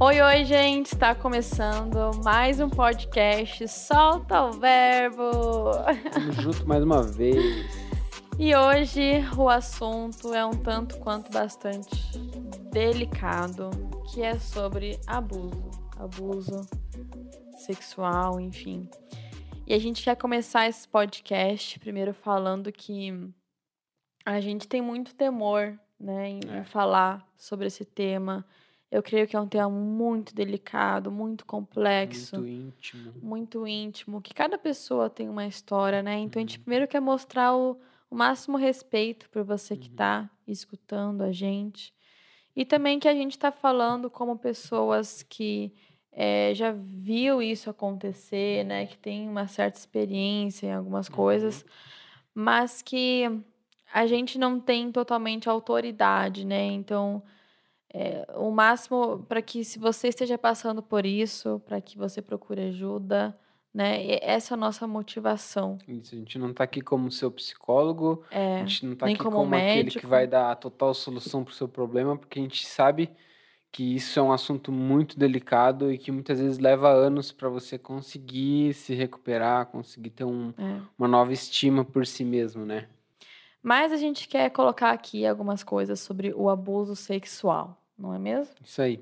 Oi, oi, gente! Está começando mais um podcast Solta o Verbo! Tamo junto mais uma vez. E hoje o assunto é um tanto quanto bastante delicado, que é sobre abuso, abuso sexual, enfim. E a gente quer começar esse podcast primeiro falando que a gente tem muito temor, né, em, É. em falar sobre esse tema. Eu creio que é um tema muito delicado, muito complexo Muito íntimo. muito íntimo, que cada pessoa tem uma história, né? Então a gente Uhum. primeiro quer mostrar o, o máximo respeito por você que Uhum. está escutando a gente. E também que a gente está falando como pessoas que eh, já viu isso acontecer, né? Que tem uma certa experiência em algumas coisas, mas que a gente não tem totalmente autoridade, né? Então, é, o máximo para que se você esteja passando por isso, para que você procure ajuda, né? E essa é a nossa motivação. Isso, a gente não tá aqui como seu psicólogo, a É, gente não tá nem aqui como como, aquele que vai dar a total solução pro seu problema, porque a gente sabe que isso é um assunto muito delicado e que muitas vezes leva anos para você conseguir se recuperar, conseguir ter um- é. uma nova estima por si mesmo, né? Mas a gente quer colocar aqui algumas coisas sobre o abuso sexual, não é mesmo? Isso aí.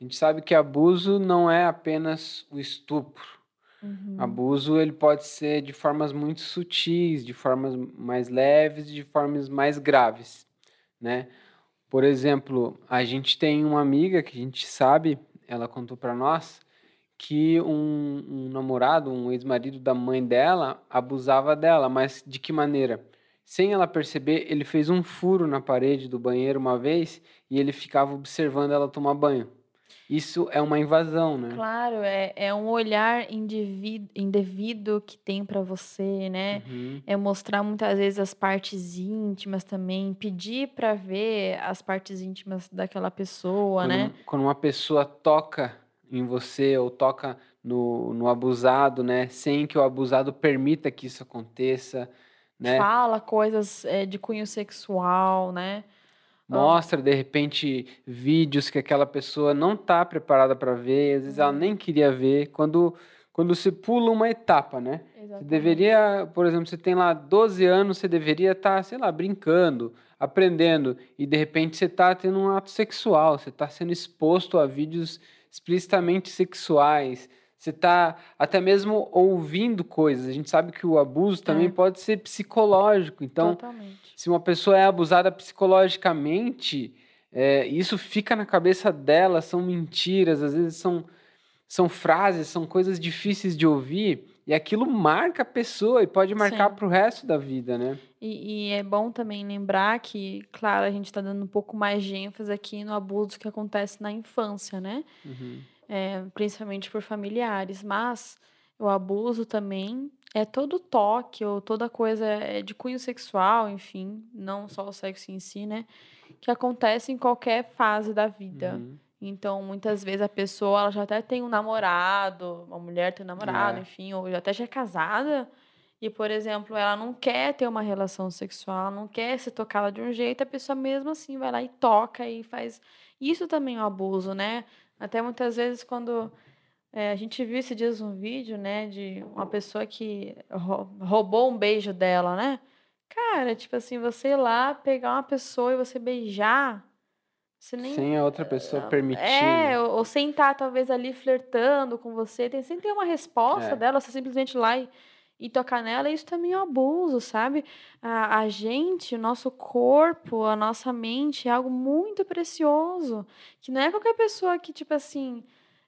A gente sabe que abuso não é apenas o estupro. Uhum. Abuso ele pode ser de formas muito sutis, de formas mais leves, de formas mais graves, né? Por exemplo, a gente tem uma amiga que a gente sabe, ela contou para nós que um, um namorado, um ex-marido da mãe dela, abusava dela, mas de que maneira? Sem ela perceber, ele fez um furo na parede do banheiro uma vez e ele ficava observando ela tomar banho. Isso é uma invasão, né? Claro, é, é um olhar indevido que tem para você, né? Uhum. É mostrar muitas vezes as partes íntimas também, pedir para ver as partes íntimas daquela pessoa, quando, né? quando uma pessoa toca em você ou toca no, no abusado, né, sem que o abusado permita que isso aconteça, né, Fala coisas é, de cunho sexual, né? mostra de repente vídeos que aquela pessoa não está preparada para ver, às vezes ela nem queria ver, quando quando você pula uma etapa, né? Você deveria, por exemplo, você tem lá 12 anos, você deveria estar, sei lá, brincando, aprendendo, e de repente você está tendo um ato sexual, você está sendo exposto a vídeos explicitamente sexuais, você está até mesmo ouvindo coisas. A gente sabe que o abuso também É. pode ser psicológico, então Totalmente. se uma pessoa é abusada psicologicamente, é, isso fica na cabeça dela, são mentiras, às vezes são, são frases, são coisas difíceis de ouvir, e aquilo marca a pessoa e pode marcar para o resto da vida, né? E, e é bom também lembrar que, claro, a gente está dando um pouco mais de ênfase aqui no abuso que acontece na infância, né? Uhum. É, principalmente por familiares, mas o abuso também é todo toque ou toda coisa é de cunho sexual, enfim, não só o sexo em si, né? Que acontece em qualquer fase da vida. Uhum. Então, muitas vezes a pessoa ela já até tem um namorado, uma mulher tem um namorado, É. enfim, ou já até já é casada, e, por exemplo, ela não quer ter uma relação sexual, não quer ser tocada de um jeito, a pessoa mesmo assim vai lá e toca e faz. Isso também é um abuso, né? Até muitas vezes quando é, a gente viu esses dias um vídeo, né, de uma pessoa que rou- roubou um beijo dela, né? Cara, tipo assim, você ir lá pegar uma pessoa e você beijar, você nem Sem a outra pessoa permitir. é, ou, ou sem estar talvez ali flertando com você, tem, sem ter uma resposta É. dela, você simplesmente ir lá e, e tocar nela, isso também é um abuso, sabe? A, a gente, o nosso corpo, a nossa mente é algo muito precioso, que não é qualquer pessoa que, tipo assim,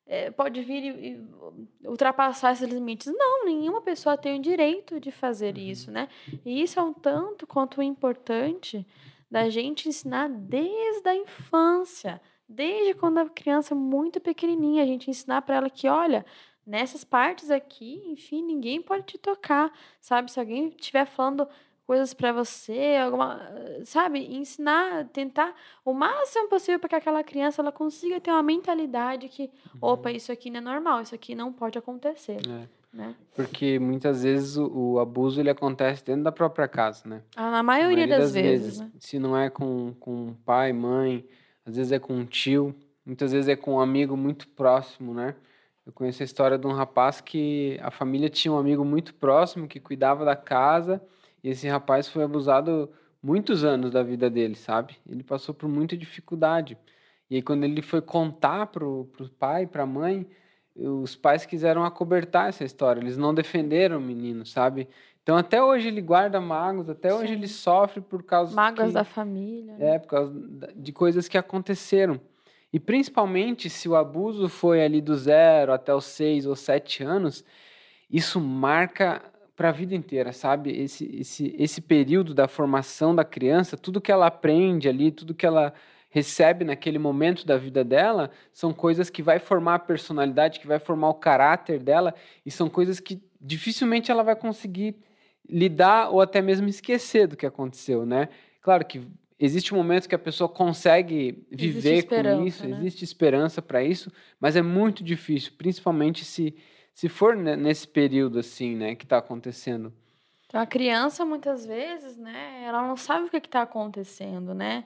é, pode vir e, e ultrapassar esses limites. Não, nenhuma pessoa tem o direito de fazer Uhum. isso, né? E isso é um tanto quanto importante da gente ensinar desde a infância, desde quando a criança é muito pequenininha, a gente ensinar para ela que, olha, nessas partes aqui, enfim, ninguém pode te tocar, sabe? Se alguém estiver falando coisas para você, alguma, sabe? Ensinar, tentar o máximo possível para que aquela criança ela consiga ter uma mentalidade que, opa, isso aqui não é normal, isso aqui não pode acontecer, É. né? Porque muitas vezes o, o abuso ele acontece dentro da própria casa, né? Ah, Na maioria, das, vezes, né? Se não é com, com pai, mãe, às vezes é com um tio, muitas vezes é com um amigo muito próximo, né? Eu conheço a história de um rapaz que a família tinha um amigo muito próximo que cuidava da casa e esse rapaz foi abusado muitos anos da vida dele, sabe? Ele passou por muita dificuldade. E aí, quando ele foi contar pro, pro pai, pra mãe, os pais quiseram acobertar essa história. Eles não defenderam o menino, sabe? Então, até hoje ele guarda mágoas, até Sim. hoje ele sofre por causa... Mágoas que, da família. Né? É, por causa de coisas que aconteceram. E principalmente se o abuso foi ali do zero até os seis ou sete anos, isso marca para a vida inteira, sabe? Esse, esse, esse período da formação da criança, tudo que ela aprende ali, tudo que ela recebe naquele momento da vida dela, são coisas que vai formar a personalidade, que vai formar o caráter dela, e são coisas que dificilmente ela vai conseguir lidar ou até mesmo esquecer do que aconteceu, né? Claro que existe um momento que a pessoa consegue viver com isso, né? existe esperança para isso, mas é muito difícil, principalmente se se for nesse período assim, né, que está acontecendo. Então a criança muitas vezes, né, ela não sabe o que está acontecendo, né?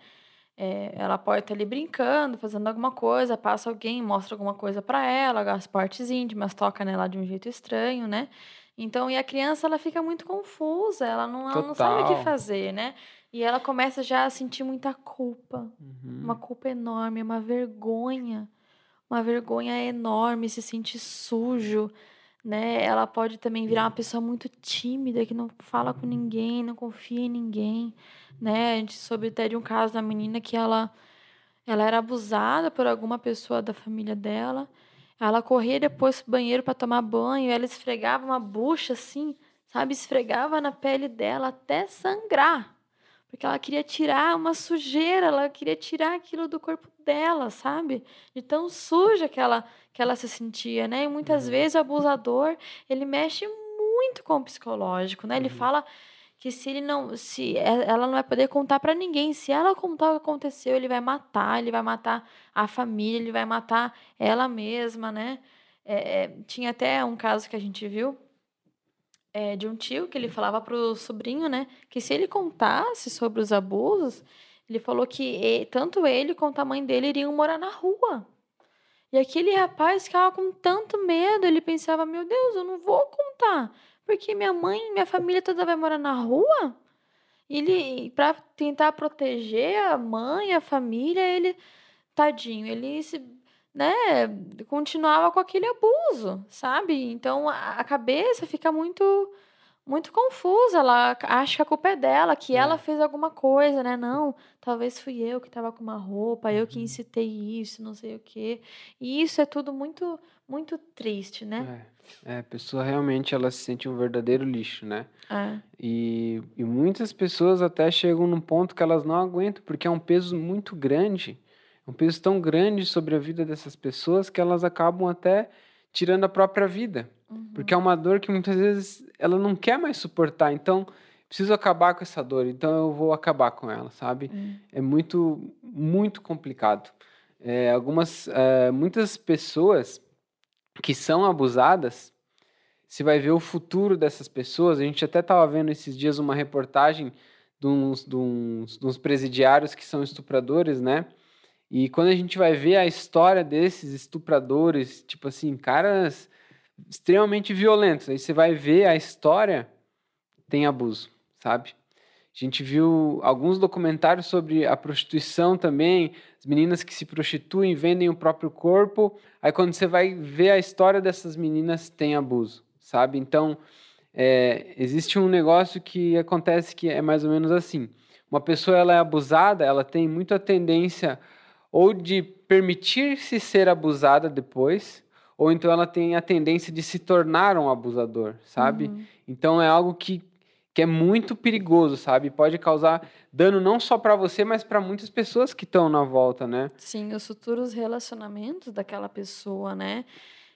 É, ela pode estar ali brincando, fazendo alguma coisa, passa alguém, mostra alguma coisa para ela, as partes íntimas, toca nela de um jeito estranho, né? Então, e a criança ela fica muito confusa, ela não, ela não sabe o que fazer, né? E ela começa já a sentir muita culpa, uhum. uma culpa enorme, uma vergonha, uma vergonha enorme, se sente sujo, né? Ela pode também virar uma pessoa muito tímida, que não fala com ninguém, não confia em ninguém, né? A gente soube até de um caso da menina que ela ela era abusada por alguma pessoa da família dela ela corria depois pro banheiro para tomar banho, ela esfregava uma bucha assim, sabe? Esfregava na pele dela até sangrar. Porque ela queria tirar uma sujeira, ela queria tirar aquilo do corpo dela, sabe? De tão suja que ela, que ela se sentia, né? E muitas uhum. vezes o abusador, ele mexe muito com o psicológico, né? Ele uhum. fala que se ele não, se ela não vai poder contar para ninguém, se ela contar o que aconteceu, ele vai matar, ele vai matar a família, ele vai matar ela mesma, né? É, é, tinha até um caso que a gente viu é, de um tio que ele falava pro sobrinho, né, que se ele contasse sobre os abusos, ele falou que tanto ele quanto a mãe dele iriam morar na rua. E aquele rapaz ficava com tanto medo, ele pensava: meu Deus, eu não vou contar. Porque minha mãe, minha família toda vai morar na rua? Ele, para tentar proteger a mãe, a família, ele, tadinho, ele se, né, continuava com aquele abuso, sabe? Então a, cabeça fica muito muito confusa. Ela acha que a culpa é dela, que é. ela fez alguma coisa, né? Não, talvez fui eu que estava com uma roupa, eu que uhum. incitei isso, não sei o quê. E isso é tudo muito, muito triste, né? É, é a pessoa realmente ela se sente um verdadeiro lixo, né? É. E, e muitas pessoas até chegam num ponto que elas não aguentam, porque é um peso muito grande. Um peso tão grande sobre a vida dessas pessoas que elas acabam até tirando a própria vida. Uhum. Porque é uma dor que muitas vezes ela não quer mais suportar. Então, preciso acabar com essa dor. Então, eu vou acabar com ela, sabe? Uhum. É muito, muito complicado. É, algumas, é, muitas pessoas que são abusadas, se vai ver o futuro dessas pessoas. A gente até estava vendo esses dias uma reportagem de uns, de, uns, de uns presidiários que são estupradores, né? E quando a gente vai ver a história desses estupradores, tipo assim, caras extremamente violentos. Aí você vai ver a história, tem abuso, sabe? A gente viu alguns documentários sobre a prostituição também, as meninas que se prostituem, vendem o próprio corpo. Aí quando você vai ver a história dessas meninas, tem abuso, sabe? Então, é, existe um negócio que acontece que é mais ou menos assim. Uma pessoa ela é abusada, ela tem muita tendência ou de permitir-se ser abusada depois, ou então ela tem a tendência de se tornar um abusador, sabe? Uhum. Então é algo que, que é muito perigoso, sabe? Pode causar dano não só para você, mas para muitas pessoas que estão na volta, né? Sim, os futuros relacionamentos daquela pessoa, né?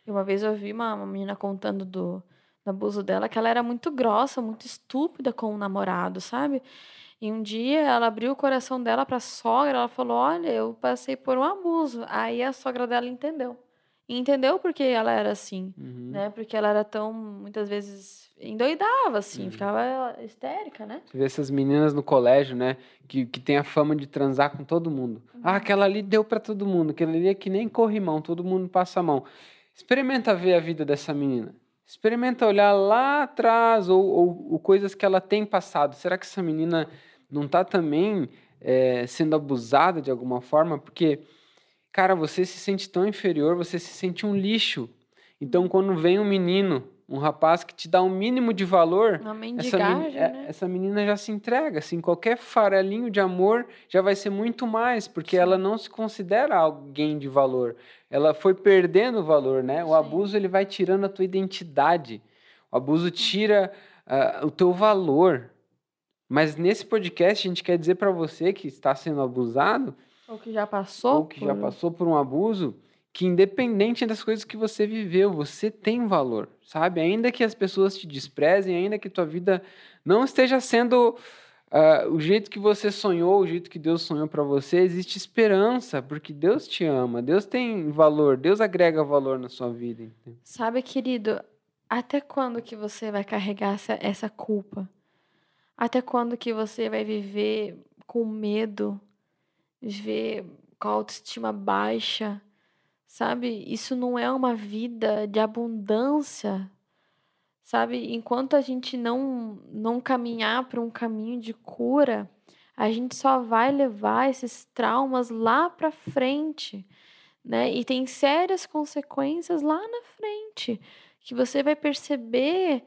E uma vez eu vi uma, uma menina contando do, do abuso dela que ela era muito grossa, muito estúpida com o namorado, sabe? E um dia ela abriu o coração dela para a sogra, ela falou: "Olha, eu passei por um abuso". Aí a sogra dela entendeu. E entendeu porque ela era assim, uhum. né? Porque ela era tão, muitas vezes, endoidava, assim, uhum. ficava histérica, né? Você vê essas meninas no colégio, né? Que, que tem a fama de transar com todo mundo. Uhum. Ah, aquela ali deu para todo mundo, aquela ali é que nem corrimão, todo mundo passa a mão. Experimenta ver a vida dessa menina. Experimenta olhar lá atrás ou, ou, ou coisas que ela tem passado. Será que essa menina não está também é, sendo abusada de alguma forma? Porque, cara, você se sente tão inferior, você se sente um lixo. Então, quando vem um menino um rapaz que te dá um mínimo de valor, essa, men é, né? essa menina já se entrega. Assim, qualquer farelinho de amor já vai ser muito mais, porque Sim. ela não se considera alguém de valor. Ela foi perdendo valor, né? O Sim. abuso ele vai tirando a tua identidade. O abuso tira uh, o teu valor. Mas nesse podcast a gente quer dizer para você que está sendo abusado, ou que já passou, ou que por... já passou por um abuso, que independente das coisas que você viveu, você tem valor, sabe? Ainda que as pessoas te desprezem, ainda que tua vida não esteja sendo uh, o jeito que você sonhou, o jeito que Deus sonhou para você, existe esperança, porque Deus te ama, Deus tem valor, Deus agrega valor na sua vida. Sabe, querido, até quando que você vai carregar essa, essa culpa? Até quando que você vai viver com medo, viver com a autoestima baixa? Sabe? Isso não é uma vida de abundância. Sabe? Enquanto a gente não não caminhar para um caminho de cura, a gente só vai levar esses traumas lá para frente, né? E tem sérias consequências lá na frente, que você vai perceber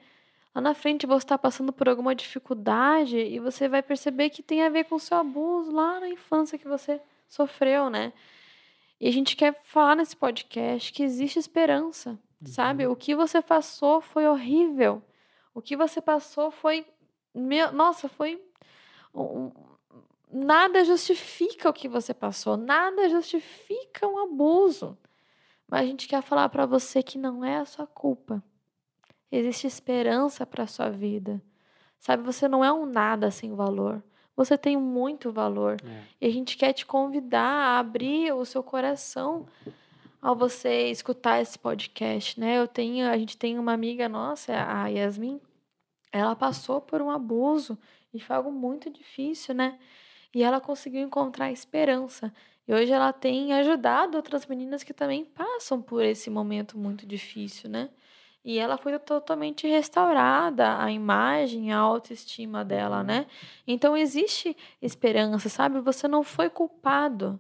lá na frente você está passando por alguma dificuldade e você vai perceber que tem a ver com o seu abuso lá na infância que você sofreu, né? E a gente quer falar nesse podcast que existe esperança, uhum. sabe? O que você passou foi horrível. O que você passou foi. Meu, nossa, foi. Nada justifica o que você passou, nada justifica um abuso. Mas a gente quer falar para você que não é a sua culpa. Existe esperança para a sua vida. Sabe, você não é um nada sem valor você tem muito valor. É. E a gente quer te convidar a abrir o seu coração ao você escutar esse podcast, né? Eu tenho, a gente tem uma amiga nossa, a Yasmin, ela passou por um abuso e foi algo muito difícil, né? E ela conseguiu encontrar esperança. E hoje ela tem ajudado outras meninas que também passam por esse momento muito difícil, né? E ela foi totalmente restaurada, a imagem, a autoestima dela, uhum. né? Então existe esperança, sabe? Você não foi culpado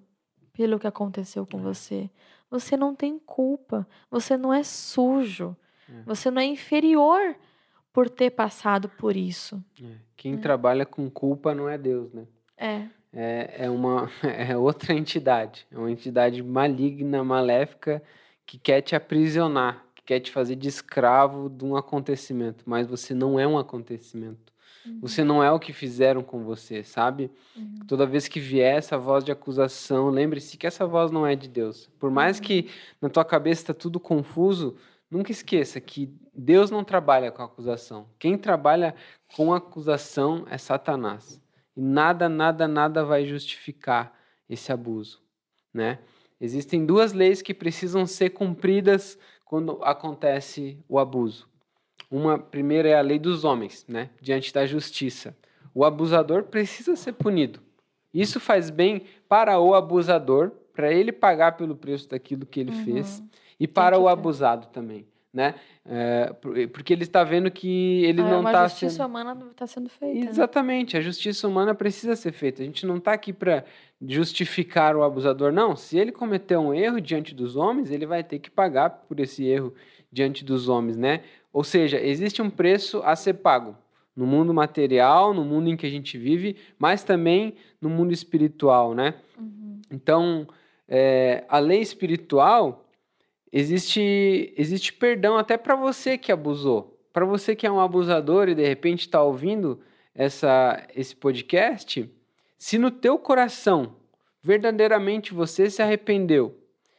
pelo que aconteceu com é. você. Você não tem culpa. Você não é sujo. É. Você não é inferior por ter passado por isso. É. Quem trabalha com culpa não é Deus, né? É. É, é uma é outra entidade, é uma entidade maligna, maléfica que quer te aprisionar, quer te fazer de escravo de um acontecimento, mas você não é um acontecimento. Uhum. Você não é o que fizeram com você, sabe? Uhum. Toda vez que vier essa voz de acusação, lembre-se que essa voz não é de Deus. Por mais uhum. que na tua cabeça está tudo confuso, nunca esqueça que Deus não trabalha com acusação. Quem trabalha com acusação é Satanás. E nada, nada, nada vai justificar esse abuso, né? Existem duas leis que precisam ser cumpridas quando acontece o abuso. Uma primeira é a lei dos homens, né? Diante da justiça. O abusador precisa ser punido. Isso faz bem para o abusador, para ele pagar pelo preço daquilo que ele uhum. fez, e para o abusado também né? É, porque ele está vendo que ele ah, não está sendo. A justiça sendo... humana está sendo feita. Né? Exatamente, né? a justiça humana precisa ser feita. A gente não está aqui para justificar o abusador, não. Se ele cometeu um erro diante dos homens, ele vai ter que pagar por esse erro diante dos homens, né? Ou seja, existe um preço a ser pago no mundo material, no mundo em que a gente vive, mas também no mundo espiritual, né? Uhum. Então, é, a lei espiritual existe, existe perdão até para você que abusou. Para você que é um abusador e de repente está ouvindo essa, esse podcast, se no teu coração verdadeiramente você se arrependeu,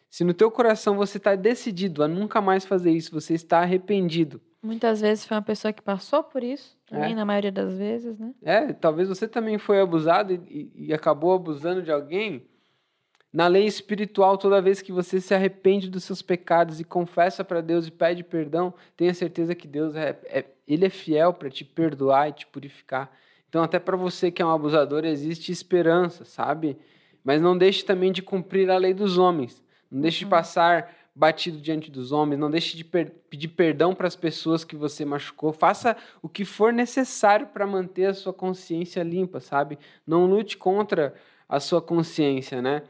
se no teu coração você está decidido a nunca mais fazer isso, você está arrependido. Muitas vezes foi uma pessoa que passou por isso, também é. na maioria das vezes, né? É, talvez você também foi abusado e, e acabou abusando de alguém na lei espiritual, toda vez que você se arrepende dos seus pecados e confessa para Deus e pede perdão, tenha certeza que Deus é, é, ele é fiel para te perdoar e te purificar. Então, até para você que é um abusador, existe esperança, sabe? Mas não deixe também de cumprir a lei dos homens. Não deixe de uhum. passar batido diante dos homens, não deixe de per pedir perdão para as pessoas que você machucou. Faça o que for necessário para manter a sua consciência limpa, sabe? Não lute contra a sua consciência, né?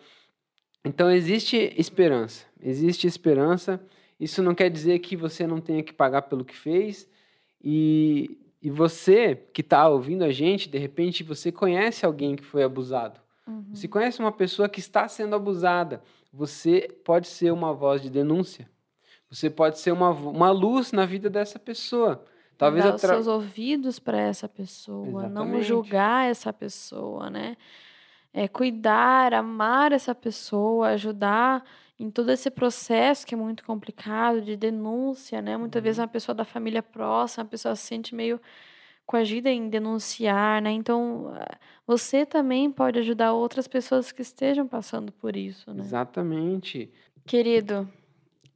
Então existe esperança. Existe esperança. Isso não quer dizer que você não tenha que pagar pelo que fez. E, e você que está ouvindo a gente, de repente você conhece alguém que foi abusado. Uhum. Você conhece uma pessoa que está sendo abusada você pode ser uma voz de denúncia. Você pode ser uma, uma luz na vida dessa pessoa. Talvez Dar os seus ouvidos para essa pessoa, Exatamente. não julgar essa pessoa, né? É, cuidar, amar essa pessoa, ajudar em todo esse processo que é muito complicado de denúncia, né? Muitas uhum. vezes uma pessoa da família próxima, a pessoa se sente meio coagida em denunciar, né? Então, você também pode ajudar outras pessoas que estejam passando por isso, né? Exatamente. Querido,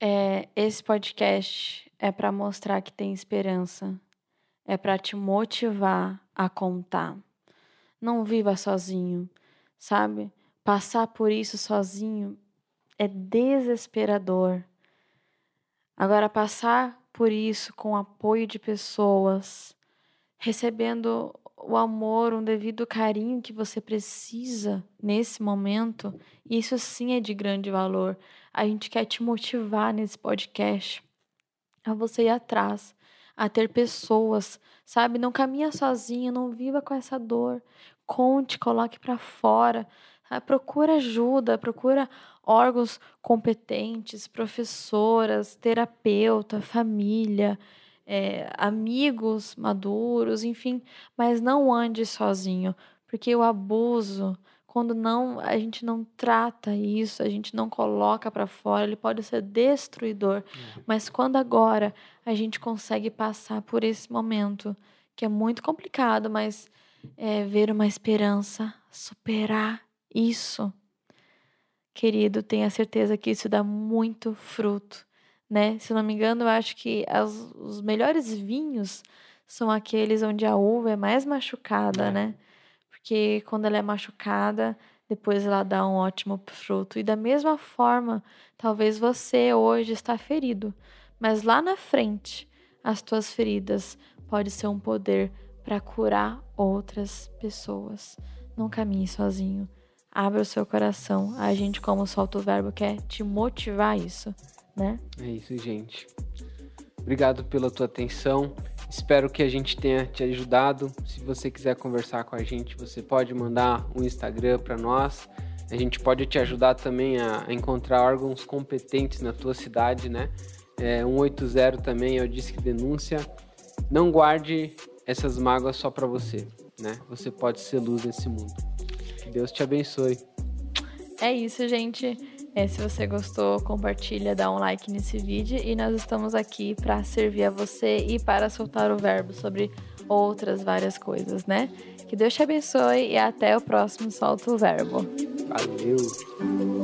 é, esse podcast é para mostrar que tem esperança, é para te motivar a contar. Não viva sozinho, sabe? Passar por isso sozinho é desesperador. Agora, passar por isso com apoio de pessoas, recebendo o amor, um devido carinho que você precisa nesse momento, isso sim é de grande valor. A gente quer te motivar nesse podcast a você ir atrás, a ter pessoas, sabe? Não caminha sozinha, não viva com essa dor. Conte, coloque para fora. Procura ajuda, procura órgãos competentes, professoras, terapeuta, família, é, amigos maduros, enfim, mas não ande sozinho, porque o abuso, quando não a gente não trata isso, a gente não coloca para fora, ele pode ser destruidor. Uhum. Mas quando agora a gente consegue passar por esse momento, que é muito complicado, mas é, ver uma esperança, superar isso, querido, tenha certeza que isso dá muito fruto né? Se não me engano, eu acho que as, os melhores vinhos são aqueles onde a uva é mais machucada, é. né? Porque quando ela é machucada, depois ela dá um ótimo fruto. E da mesma forma, talvez você hoje está ferido, mas lá na frente, as tuas feridas pode ser um poder para curar outras pessoas. Não caminhe sozinho. Abra o seu coração. A gente, como solta o verbo, quer te motivar isso né? É isso, gente. Obrigado pela tua atenção. Espero que a gente tenha te ajudado. Se você quiser conversar com a gente, você pode mandar um Instagram para nós. A gente pode te ajudar também a, encontrar órgãos competentes na tua cidade, né? É, 180 também é o Disque Denúncia. Não guarde essas mágoas só para você, né? Você pode ser luz nesse mundo. Que Deus te abençoe. É isso, gente. É, se você gostou, compartilha, dá um like nesse vídeo e nós estamos aqui para servir a você e para soltar o verbo sobre outras várias coisas, né? Que Deus te abençoe e até o próximo Solta o Verbo. Valeu!